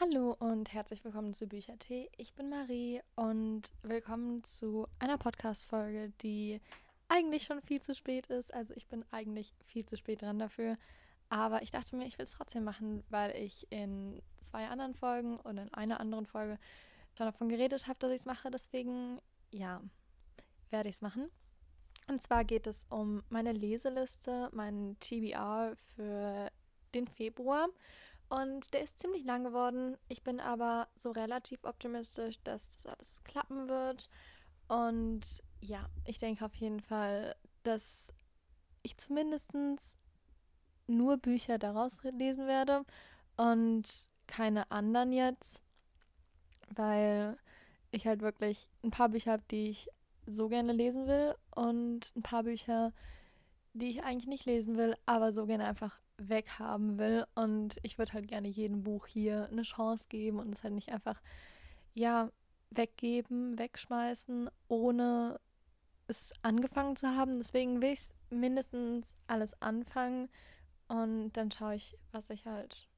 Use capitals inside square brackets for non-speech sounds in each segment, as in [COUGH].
Hallo und herzlich willkommen zu Büchertee. Ich bin Marie und willkommen zu einer Podcast-Folge, die eigentlich schon viel zu spät ist. Also ich bin eigentlich viel zu spät dran dafür. Aber ich dachte mir, ich will es trotzdem machen, weil ich in zwei anderen Folgen oder in einer anderen Folge schon davon geredet habe, dass ich es mache. Deswegen, ja, werde ich es machen. Und zwar geht es um meine Leseliste, meinen TBR für den Februar. Und der ist ziemlich lang geworden. Ich bin aber so relativ optimistisch, dass das alles klappen wird. Und ja, ich denke auf jeden Fall, dass ich zumindest nur Bücher daraus lesen werde und keine anderen jetzt, weil ich halt wirklich ein paar Bücher habe, die ich so gerne lesen will und ein paar Bücher, die ich eigentlich nicht lesen will, aber so gerne einfach weghaben will. Und ich würde halt gerne jedem Buch hier eine Chance geben und es halt nicht einfach, ja, weggeben, wegschmeißen, ohne es angefangen zu haben. Deswegen will ich mindestens alles anfangen und dann schaue ich, was ich halt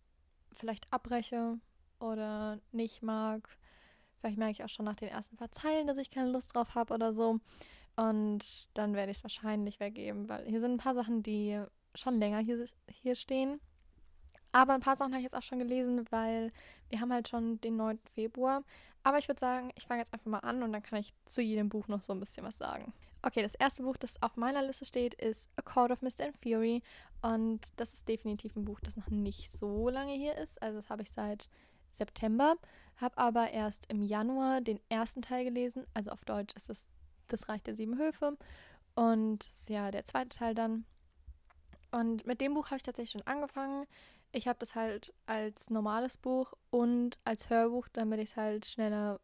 vielleicht abbreche oder nicht mag. Vielleicht merke ich auch schon nach den ersten paar Zeilen, dass ich keine Lust drauf habe oder so. Und dann werde ich es wahrscheinlich weggeben, weil hier sind ein paar Sachen, die schon länger hier, hier stehen. Aber ein paar Sachen habe ich jetzt auch schon gelesen, weil wir haben halt schon den 9. Februar. Aber ich würde sagen, ich fange jetzt einfach mal an und dann kann ich zu jedem Buch noch so ein bisschen was sagen. Okay, das erste Buch, das auf meiner Liste steht, ist A Court of Mist and Fury. Und das ist definitiv ein Buch, das noch nicht so lange hier ist. Also das habe ich seit September. Habe aber erst im Januar den ersten Teil gelesen. Also auf Deutsch ist es Das Reich der Sieben Höfe. Und ja, der zweite Teil dann. Und mit dem Buch habe ich tatsächlich schon angefangen. Ich habe das halt als normales Buch und als Hörbuch, damit ich es halt schneller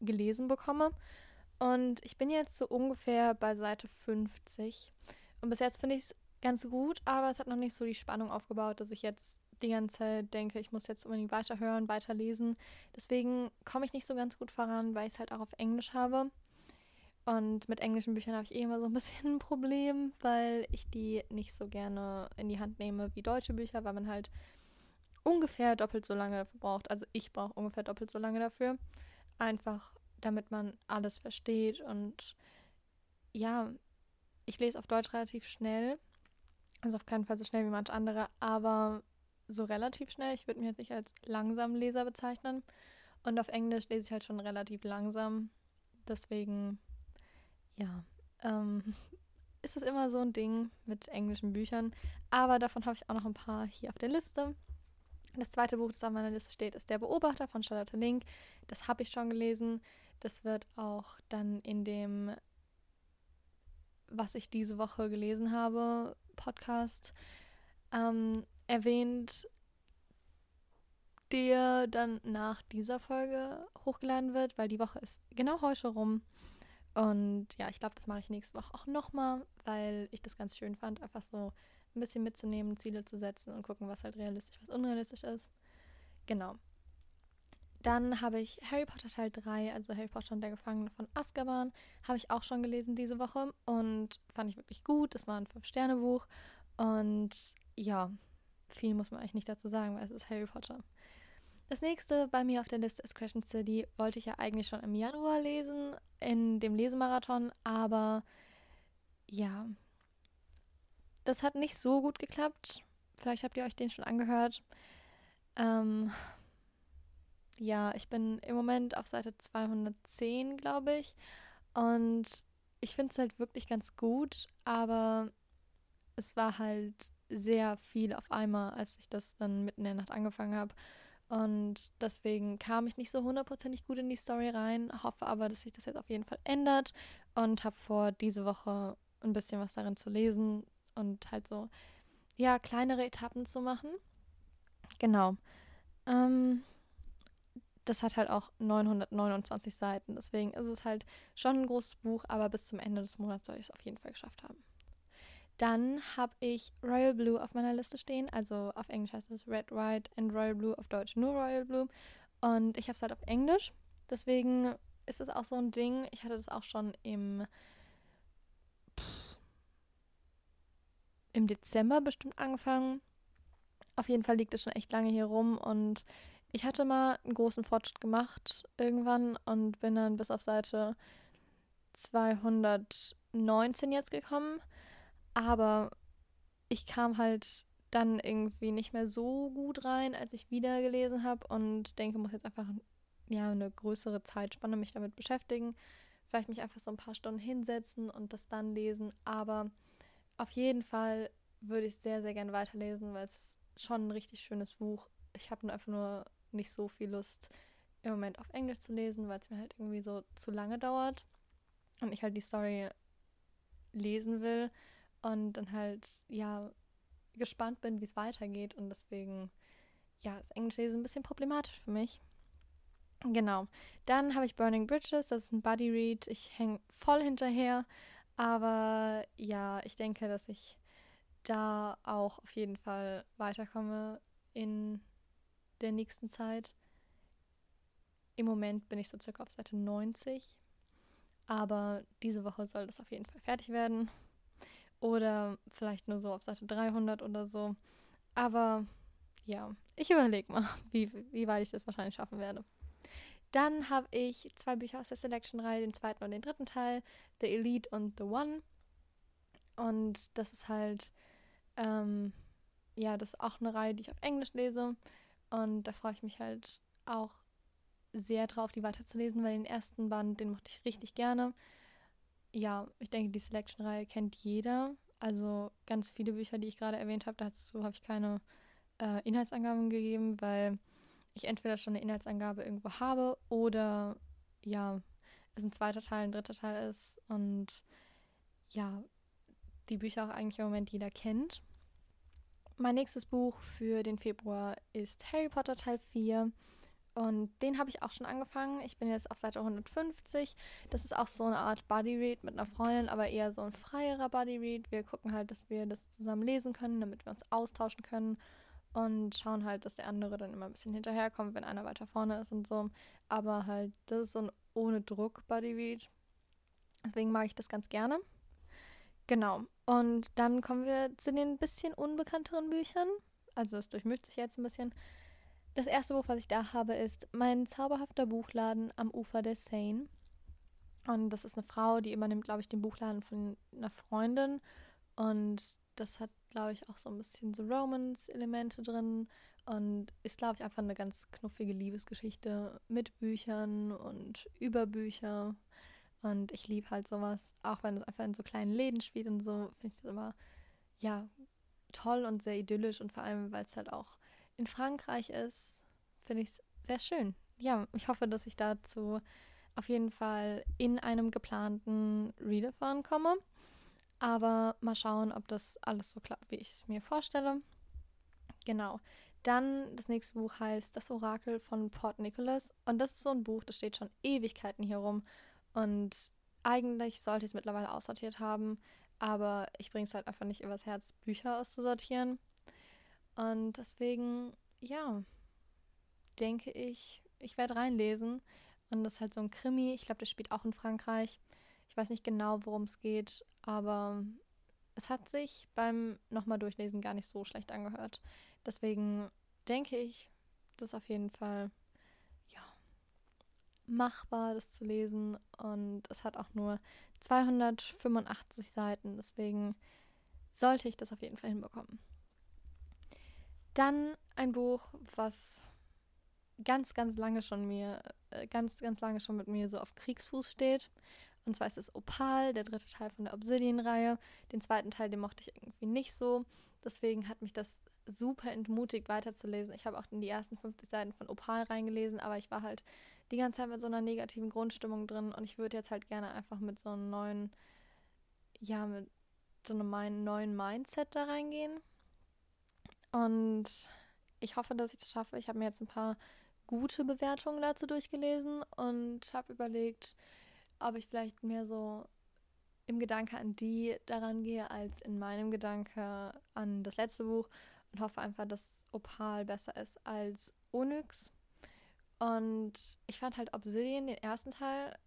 gelesen bekomme. Und ich bin jetzt so ungefähr bei Seite 50. Und bis jetzt finde ich es ganz gut, aber es hat noch nicht so die Spannung aufgebaut, dass ich jetzt die ganze Zeit denke, ich muss jetzt unbedingt weiterhören, weiterlesen. Deswegen komme ich nicht so ganz gut voran, weil ich es halt auch auf Englisch habe. Und mit englischen Büchern habe ich eh immer so ein bisschen ein Problem, weil ich die nicht so gerne in die Hand nehme wie deutsche Bücher, weil man halt ungefähr doppelt so lange dafür braucht. Also ich brauche ungefähr doppelt so lange dafür. Einfach damit man alles versteht. Und ja, ich lese auf Deutsch relativ schnell. Also auf keinen Fall so schnell wie manche andere, aber so relativ schnell. Ich würde mich jetzt nicht als langsam Leser bezeichnen. Und auf Englisch lese ich halt schon relativ langsam. Deswegen ja, ähm, [LAUGHS] ist es immer so ein Ding mit englischen Büchern. Aber davon habe ich auch noch ein paar hier auf der Liste. Das zweite Buch, das auf meiner Liste steht, ist Der Beobachter von Charlotte Link. Das habe ich schon gelesen. Das wird auch dann in dem, was ich diese Woche gelesen habe, Podcast ähm, erwähnt, der dann nach dieser Folge hochgeladen wird, weil die Woche ist genau heute rum. Und ja, ich glaube, das mache ich nächste Woche auch nochmal, weil ich das ganz schön fand, einfach so ein bisschen mitzunehmen, Ziele zu setzen und gucken, was halt realistisch, was unrealistisch ist. Genau. Dann habe ich Harry Potter Teil 3, also Harry Potter und der Gefangene von Azkaban, habe ich auch schon gelesen diese Woche und fand ich wirklich gut. Das war ein Fünf-Sterne-Buch und ja, viel muss man eigentlich nicht dazu sagen, weil es ist Harry Potter. Das nächste bei mir auf der Liste ist Crescent City. Wollte ich ja eigentlich schon im Januar lesen, in dem Lesemarathon, aber ja, das hat nicht so gut geklappt. Vielleicht habt ihr euch den schon angehört. Ähm, ja, ich bin im Moment auf Seite 210, glaube ich. Und ich finde es halt wirklich ganz gut, aber es war halt sehr viel auf einmal, als ich das dann mitten in der Nacht angefangen habe. Und deswegen kam ich nicht so hundertprozentig gut in die Story rein. Hoffe aber, dass sich das jetzt auf jeden Fall ändert. Und habe vor, diese Woche ein bisschen was darin zu lesen und halt so, ja, kleinere Etappen zu machen. Genau. Ähm, das hat halt auch 929 Seiten. Deswegen ist es halt schon ein großes Buch, aber bis zum Ende des Monats soll ich es auf jeden Fall geschafft haben. Dann habe ich Royal Blue auf meiner Liste stehen. Also auf Englisch heißt es Red, White and Royal Blue, auf Deutsch nur Royal Blue. Und ich habe es halt auf Englisch. Deswegen ist es auch so ein Ding. Ich hatte das auch schon im, im Dezember bestimmt angefangen. Auf jeden Fall liegt es schon echt lange hier rum und ich hatte mal einen großen Fortschritt gemacht irgendwann und bin dann bis auf Seite 219 jetzt gekommen. Aber ich kam halt dann irgendwie nicht mehr so gut rein, als ich wieder gelesen habe und denke, muss jetzt einfach ja, eine größere Zeitspanne mich damit beschäftigen. Vielleicht mich einfach so ein paar Stunden hinsetzen und das dann lesen. Aber auf jeden Fall würde ich sehr, sehr gerne weiterlesen, weil es ist schon ein richtig schönes Buch. Ich habe einfach nur nicht so viel Lust, im Moment auf Englisch zu lesen, weil es mir halt irgendwie so zu lange dauert und ich halt die Story lesen will und dann halt, ja, gespannt bin, wie es weitergeht und deswegen, ja, ist Englisch lesen ein bisschen problematisch für mich. Genau. Dann habe ich Burning Bridges, das ist ein Buddy Read. Ich hänge voll hinterher, aber ja, ich denke, dass ich da auch auf jeden Fall weiterkomme in der nächsten Zeit. Im Moment bin ich so circa auf Seite 90, aber diese Woche soll das auf jeden Fall fertig werden. Oder vielleicht nur so auf Seite 300 oder so. Aber ja, ich überlege mal, [LAUGHS] wie, wie weit ich das wahrscheinlich schaffen werde. Dann habe ich zwei Bücher aus der Selection-Reihe, den zweiten und den dritten Teil, The Elite und The One. Und das ist halt, ähm, ja, das ist auch eine Reihe, die ich auf Englisch lese. Und da freue ich mich halt auch sehr drauf, die weiterzulesen, weil den ersten Band, den mochte ich richtig gerne. Ja, ich denke, die Selection-Reihe kennt jeder. Also ganz viele Bücher, die ich gerade erwähnt habe, dazu habe ich keine äh, Inhaltsangaben gegeben, weil ich entweder schon eine Inhaltsangabe irgendwo habe oder ja, es ein zweiter Teil, ein dritter Teil ist und ja, die Bücher auch eigentlich im Moment jeder kennt. Mein nächstes Buch für den Februar ist Harry Potter Teil 4. Und den habe ich auch schon angefangen. Ich bin jetzt auf Seite 150. Das ist auch so eine Art Buddy Read mit einer Freundin, aber eher so ein freierer Buddy Read. Wir gucken halt, dass wir das zusammen lesen können, damit wir uns austauschen können und schauen halt, dass der andere dann immer ein bisschen hinterherkommt, wenn einer weiter vorne ist und so. Aber halt, das ist so ein ohne Druck Buddy Read. Deswegen mag ich das ganz gerne. Genau. Und dann kommen wir zu den bisschen unbekannteren Büchern. Also es durchmischt sich jetzt ein bisschen. Das erste Buch, was ich da habe, ist Mein zauberhafter Buchladen am Ufer der Seine. Und das ist eine Frau, die übernimmt, glaube ich, den Buchladen von einer Freundin. Und das hat, glaube ich, auch so ein bisschen so Romance-Elemente drin und ist, glaube ich, einfach eine ganz knuffige Liebesgeschichte mit Büchern und über Bücher. Und ich liebe halt sowas, auch wenn es einfach in so kleinen Läden spielt und so, finde ich das immer, ja, toll und sehr idyllisch und vor allem, weil es halt auch in Frankreich ist, finde ich es sehr schön. Ja, ich hoffe, dass ich dazu auf jeden Fall in einem geplanten Readathon komme. Aber mal schauen, ob das alles so klappt, wie ich es mir vorstelle. Genau. Dann das nächste Buch heißt Das Orakel von Port Nicholas. Und das ist so ein Buch, das steht schon Ewigkeiten hier rum. Und eigentlich sollte ich es mittlerweile aussortiert haben. Aber ich bringe es halt einfach nicht übers Herz, Bücher auszusortieren. Und deswegen, ja, denke ich, ich werde reinlesen. Und das ist halt so ein Krimi. Ich glaube, der spielt auch in Frankreich. Ich weiß nicht genau, worum es geht, aber es hat sich beim nochmal durchlesen gar nicht so schlecht angehört. Deswegen denke ich, das ist auf jeden Fall ja, machbar, das zu lesen. Und es hat auch nur 285 Seiten. Deswegen sollte ich das auf jeden Fall hinbekommen. Dann ein Buch, was ganz, ganz lange schon mir, äh, ganz, ganz lange schon mit mir so auf Kriegsfuß steht. Und zwar ist es Opal, der dritte Teil von der Obsidian-Reihe. Den zweiten Teil, den mochte ich irgendwie nicht so. Deswegen hat mich das super entmutigt, weiterzulesen. Ich habe auch in die ersten 50 Seiten von Opal reingelesen, aber ich war halt die ganze Zeit mit so einer negativen Grundstimmung drin und ich würde jetzt halt gerne einfach mit so einem neuen, ja, mit so einem neuen Mindset da reingehen. Und ich hoffe, dass ich das schaffe. Ich habe mir jetzt ein paar gute Bewertungen dazu durchgelesen und habe überlegt, ob ich vielleicht mehr so im Gedanke an die daran gehe, als in meinem Gedanke an das letzte Buch und hoffe einfach, dass Opal besser ist als Onyx. Und ich fand halt Obsidian, den ersten Teil,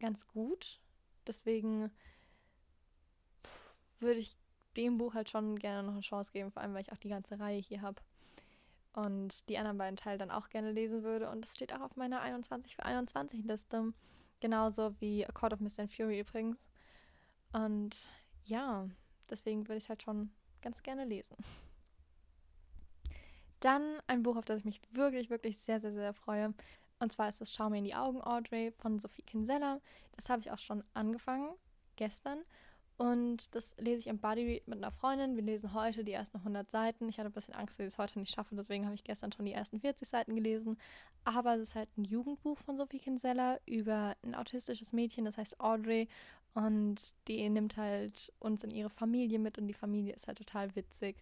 ganz gut. Deswegen würde ich dem Buch halt schon gerne noch eine Chance geben, vor allem weil ich auch die ganze Reihe hier habe. und die anderen beiden Teile dann auch gerne lesen würde. Und das steht auch auf meiner 21 für 21 Liste. Genauso wie A Court of Mist and Fury übrigens. Und ja, deswegen würde ich es halt schon ganz gerne lesen. Dann ein Buch, auf das ich mich wirklich, wirklich sehr, sehr, sehr freue. Und zwar ist das Schau mir in die Augen, Audrey von Sophie Kinsella. Das habe ich auch schon angefangen, gestern. Und das lese ich im Buddy mit einer Freundin. Wir lesen heute die ersten 100 Seiten. Ich hatte ein bisschen Angst, dass ich es heute nicht schaffe, deswegen habe ich gestern schon die ersten 40 Seiten gelesen. Aber es ist halt ein Jugendbuch von Sophie Kinsella über ein autistisches Mädchen, das heißt Audrey. Und die nimmt halt uns in ihre Familie mit und die Familie ist halt total witzig.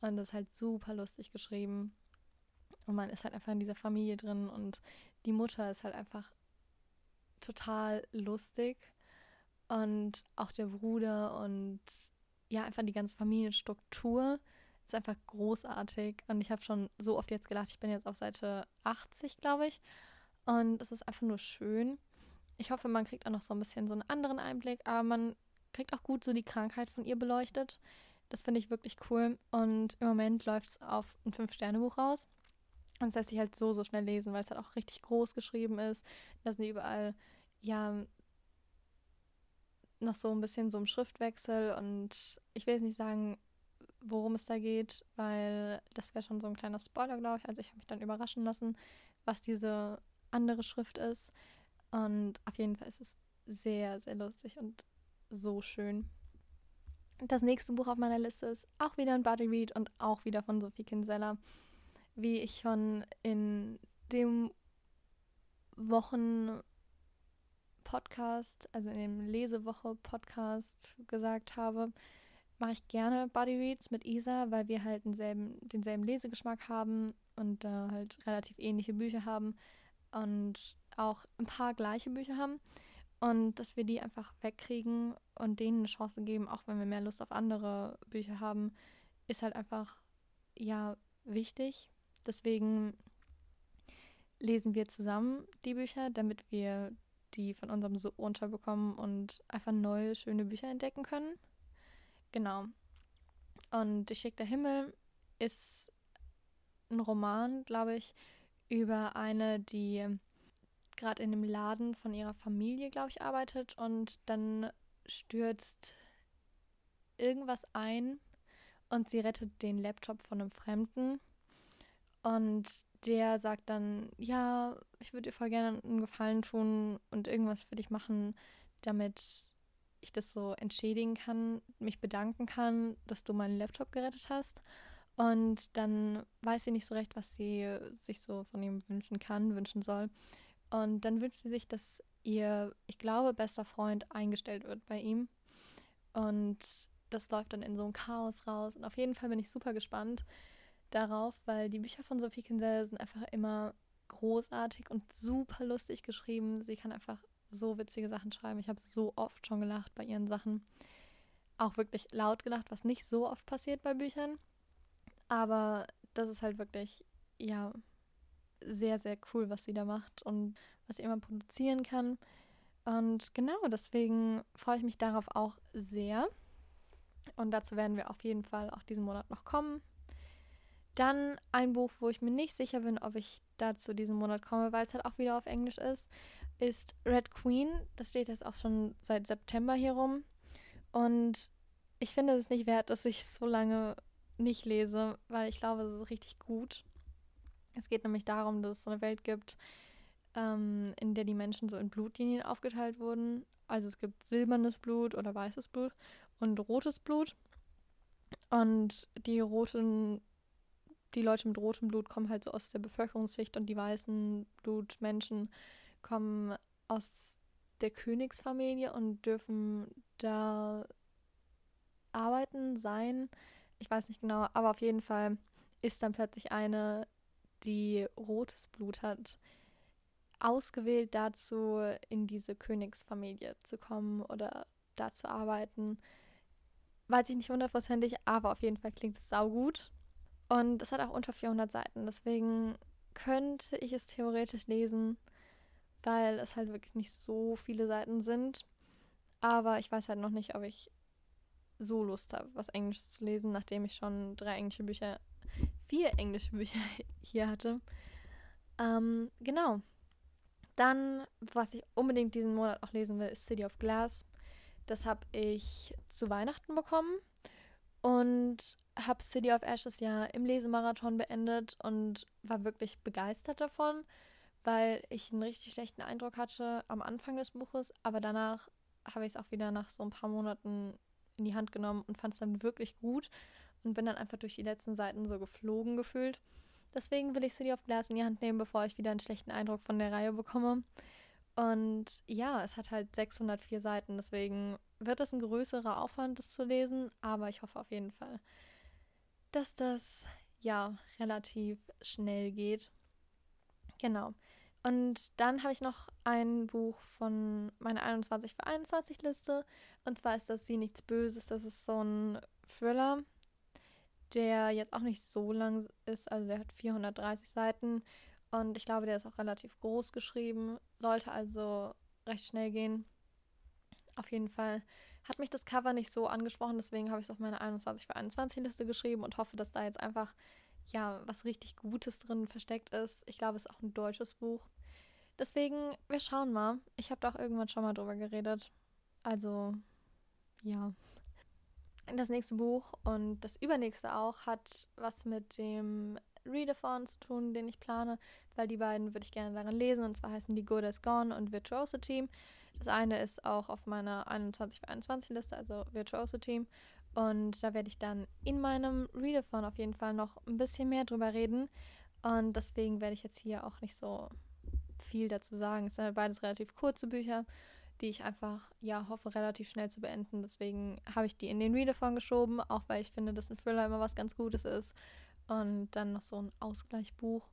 Und das ist halt super lustig geschrieben. Und man ist halt einfach in dieser Familie drin und die Mutter ist halt einfach total lustig. Und auch der Bruder und ja, einfach die ganze Familienstruktur ist einfach großartig. Und ich habe schon so oft jetzt gedacht, ich bin jetzt auf Seite 80, glaube ich. Und es ist einfach nur schön. Ich hoffe, man kriegt auch noch so ein bisschen so einen anderen Einblick, aber man kriegt auch gut so die Krankheit von ihr beleuchtet. Das finde ich wirklich cool. Und im Moment läuft es auf ein Fünf-Sterne-Buch raus. Und das lässt sich halt so, so schnell lesen, weil es halt auch richtig groß geschrieben ist. Da sind überall, ja, noch so ein bisschen so ein Schriftwechsel. Und ich will jetzt nicht sagen, worum es da geht, weil das wäre schon so ein kleiner Spoiler, glaube ich. Also ich habe mich dann überraschen lassen, was diese andere Schrift ist. Und auf jeden Fall ist es sehr, sehr lustig und so schön. Das nächste Buch auf meiner Liste ist auch wieder ein Buddy Read und auch wieder von Sophie Kinsella. Wie ich schon in dem Wochen-Podcast, also in dem Lesewoche-Podcast gesagt habe, mache ich gerne Buddy Reads mit Isa, weil wir halt denselben, denselben Lesegeschmack haben und da äh, halt relativ ähnliche Bücher haben und auch ein paar gleiche Bücher haben. Und dass wir die einfach wegkriegen und denen eine Chance geben, auch wenn wir mehr Lust auf andere Bücher haben, ist halt einfach, ja, wichtig. Deswegen lesen wir zusammen die Bücher, damit wir die von unserem Sub runterbekommen und einfach neue, schöne Bücher entdecken können. Genau. Und Die Schick der Himmel ist ein Roman, glaube ich, über eine, die gerade in dem Laden von ihrer Familie, glaube ich, arbeitet und dann stürzt irgendwas ein und sie rettet den Laptop von einem Fremden. Und der sagt dann, ja, ich würde dir voll gerne einen Gefallen tun und irgendwas für dich machen, damit ich das so entschädigen kann, mich bedanken kann, dass du meinen Laptop gerettet hast. Und dann weiß sie nicht so recht, was sie sich so von ihm wünschen kann, wünschen soll. Und dann wünscht sie sich, dass ihr, ich glaube, bester Freund eingestellt wird bei ihm. Und das läuft dann in so ein Chaos raus. Und auf jeden Fall bin ich super gespannt darauf, weil die Bücher von Sophie Kinsella sind einfach immer großartig und super lustig geschrieben. Sie kann einfach so witzige Sachen schreiben. Ich habe so oft schon gelacht bei ihren Sachen. Auch wirklich laut gelacht, was nicht so oft passiert bei Büchern. Aber das ist halt wirklich, ja, sehr, sehr cool, was sie da macht und was sie immer produzieren kann. Und genau, deswegen freue ich mich darauf auch sehr. Und dazu werden wir auf jeden Fall auch diesen Monat noch kommen. Dann ein Buch, wo ich mir nicht sicher bin, ob ich dazu diesen Monat komme, weil es halt auch wieder auf Englisch ist, ist Red Queen. Das steht jetzt auch schon seit September hier rum. Und ich finde es nicht wert, dass ich so lange nicht lese, weil ich glaube, es ist richtig gut. Es geht nämlich darum, dass es so eine Welt gibt, ähm, in der die Menschen so in Blutlinien aufgeteilt wurden. Also es gibt silbernes Blut oder weißes Blut und rotes Blut. Und die roten, die Leute mit rotem Blut kommen halt so aus der Bevölkerungsschicht und die weißen Blutmenschen kommen aus der Königsfamilie und dürfen da arbeiten, sein. Ich weiß nicht genau, aber auf jeden Fall ist dann plötzlich eine die rotes Blut hat, ausgewählt dazu, in diese Königsfamilie zu kommen oder da zu arbeiten. Weiß ich nicht hundertprozentig, aber auf jeden Fall klingt es saugut. Und es hat auch unter 400 Seiten, deswegen könnte ich es theoretisch lesen, weil es halt wirklich nicht so viele Seiten sind. Aber ich weiß halt noch nicht, ob ich so Lust habe, was Englisches zu lesen, nachdem ich schon drei englische Bücher vier englische Bücher [LAUGHS] hier hatte. Ähm, genau. Dann, was ich unbedingt diesen Monat auch lesen will, ist City of Glass. Das habe ich zu Weihnachten bekommen und habe City of Ashes ja im Lesemarathon beendet und war wirklich begeistert davon, weil ich einen richtig schlechten Eindruck hatte am Anfang des Buches, aber danach habe ich es auch wieder nach so ein paar Monaten in die Hand genommen und fand es dann wirklich gut und bin dann einfach durch die letzten Seiten so geflogen gefühlt. Deswegen will ich City of Glass in die Hand nehmen, bevor ich wieder einen schlechten Eindruck von der Reihe bekomme. Und ja, es hat halt 604 Seiten, deswegen wird es ein größerer Aufwand, das zu lesen, aber ich hoffe auf jeden Fall, dass das ja relativ schnell geht. Genau. Und dann habe ich noch ein Buch von meiner 21 für 21 Liste. Und zwar ist das Sie nichts Böses. Das ist so ein Thriller, der jetzt auch nicht so lang ist. Also der hat 430 Seiten. Und ich glaube, der ist auch relativ groß geschrieben. Sollte also recht schnell gehen. Auf jeden Fall hat mich das Cover nicht so angesprochen. Deswegen habe ich es auf meine 21 für 21 Liste geschrieben und hoffe, dass da jetzt einfach ja was richtig Gutes drin versteckt ist. Ich glaube, es ist auch ein deutsches Buch. Deswegen, wir schauen mal. Ich habe doch irgendwann schon mal drüber geredet. Also, ja. Das nächste Buch und das übernächste auch hat was mit dem Readathon zu tun, den ich plane, weil die beiden würde ich gerne darin lesen. Und zwar heißen die Good as Gone und Virtuosity. Das eine ist auch auf meiner 21 für 21 Liste, also Virtuosity. Und da werde ich dann in meinem Readathon auf jeden Fall noch ein bisschen mehr drüber reden. Und deswegen werde ich jetzt hier auch nicht so viel dazu sagen. Es sind halt beides relativ kurze Bücher, die ich einfach, ja, hoffe, relativ schnell zu beenden. Deswegen habe ich die in den Readathon geschoben, auch weil ich finde, dass ein Thriller immer was ganz Gutes ist. Und dann noch so ein Ausgleichbuch.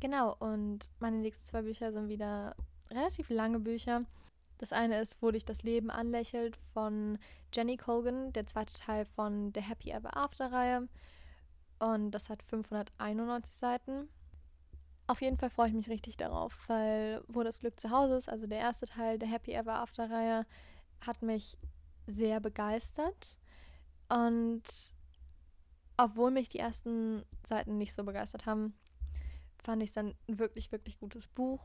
Genau, und meine nächsten zwei Bücher sind wieder relativ lange Bücher. Das eine ist, wo dich das Leben anlächelt von Jenny Colgan, der zweite Teil von der Happy Ever After Reihe. Und das hat 591 Seiten. Auf jeden Fall freue ich mich richtig darauf, weil Wo das Glück zu Hause ist, also der erste Teil der Happy Ever After Reihe, hat mich sehr begeistert. Und obwohl mich die ersten Seiten nicht so begeistert haben, fand ich es dann ein wirklich, wirklich gutes Buch.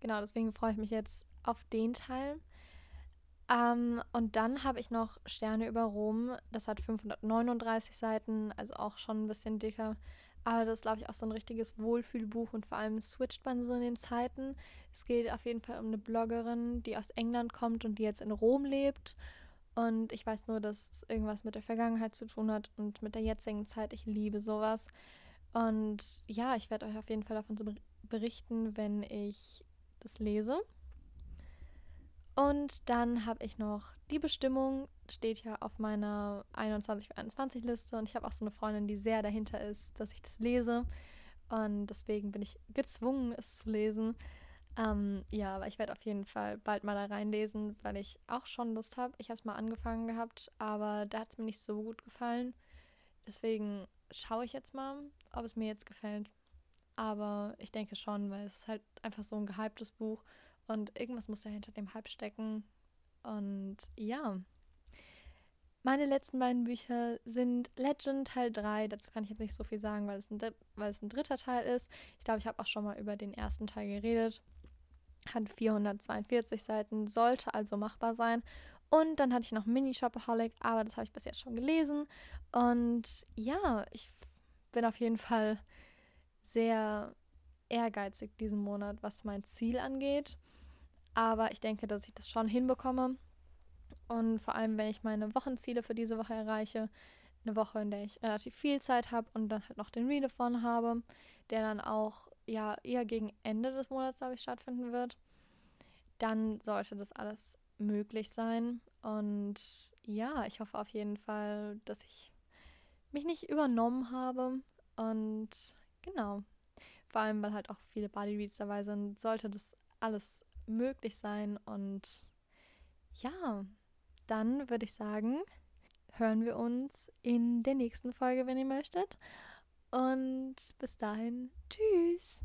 Genau, deswegen freue ich mich jetzt auf den Teil. Ähm, und dann habe ich noch Sterne über Rom. Das hat 539 Seiten, also auch schon ein bisschen dicker. Aber das ist, glaube ich, auch so ein richtiges Wohlfühlbuch und vor allem switcht man so in den Zeiten. Es geht auf jeden Fall um eine Bloggerin, die aus England kommt und die jetzt in Rom lebt. Und ich weiß nur, dass es irgendwas mit der Vergangenheit zu tun hat und mit der jetzigen Zeit. Ich liebe sowas. Und ja, ich werde euch auf jeden Fall davon berichten, wenn ich das lese. Und dann habe ich noch die Bestimmung, steht ja auf meiner 21 für 21 Liste. Und ich habe auch so eine Freundin, die sehr dahinter ist, dass ich das lese. Und deswegen bin ich gezwungen, es zu lesen. Ähm, ja, aber ich werde auf jeden Fall bald mal da reinlesen, weil ich auch schon Lust habe. Ich habe es mal angefangen gehabt, aber da hat es mir nicht so gut gefallen. Deswegen schaue ich jetzt mal, ob es mir jetzt gefällt. Aber ich denke schon, weil es ist halt einfach so ein gehyptes Buch. Und irgendwas muss ja hinter dem Hype stecken. Und ja. Meine letzten beiden Bücher sind Legend Teil 3. Dazu kann ich jetzt nicht so viel sagen, weil es ein, weil es ein dritter Teil ist. Ich glaube, ich habe auch schon mal über den ersten Teil geredet. Hat 442 Seiten, sollte also machbar sein. Und dann hatte ich noch Mini Shopaholic, aber das habe ich bis jetzt schon gelesen. Und ja, ich bin auf jeden Fall sehr ehrgeizig diesen Monat, was mein Ziel angeht. Aber ich denke, dass ich das schon hinbekomme. Und vor allem, wenn ich meine Wochenziele für diese Woche erreiche, eine Woche, in der ich relativ viel Zeit habe und dann halt noch den Readathon habe, der dann auch ja eher gegen Ende des Monats, glaube ich, stattfinden wird, dann sollte das alles möglich sein. Und ja, ich hoffe auf jeden Fall, dass ich mich nicht übernommen habe. Und genau. Vor allem, weil halt auch viele Bodyreads dabei sind, sollte das alles möglich sein. Und ja, dann würde ich sagen, hören wir uns in der nächsten Folge, wenn ihr möchtet. Und bis dahin, tschüss.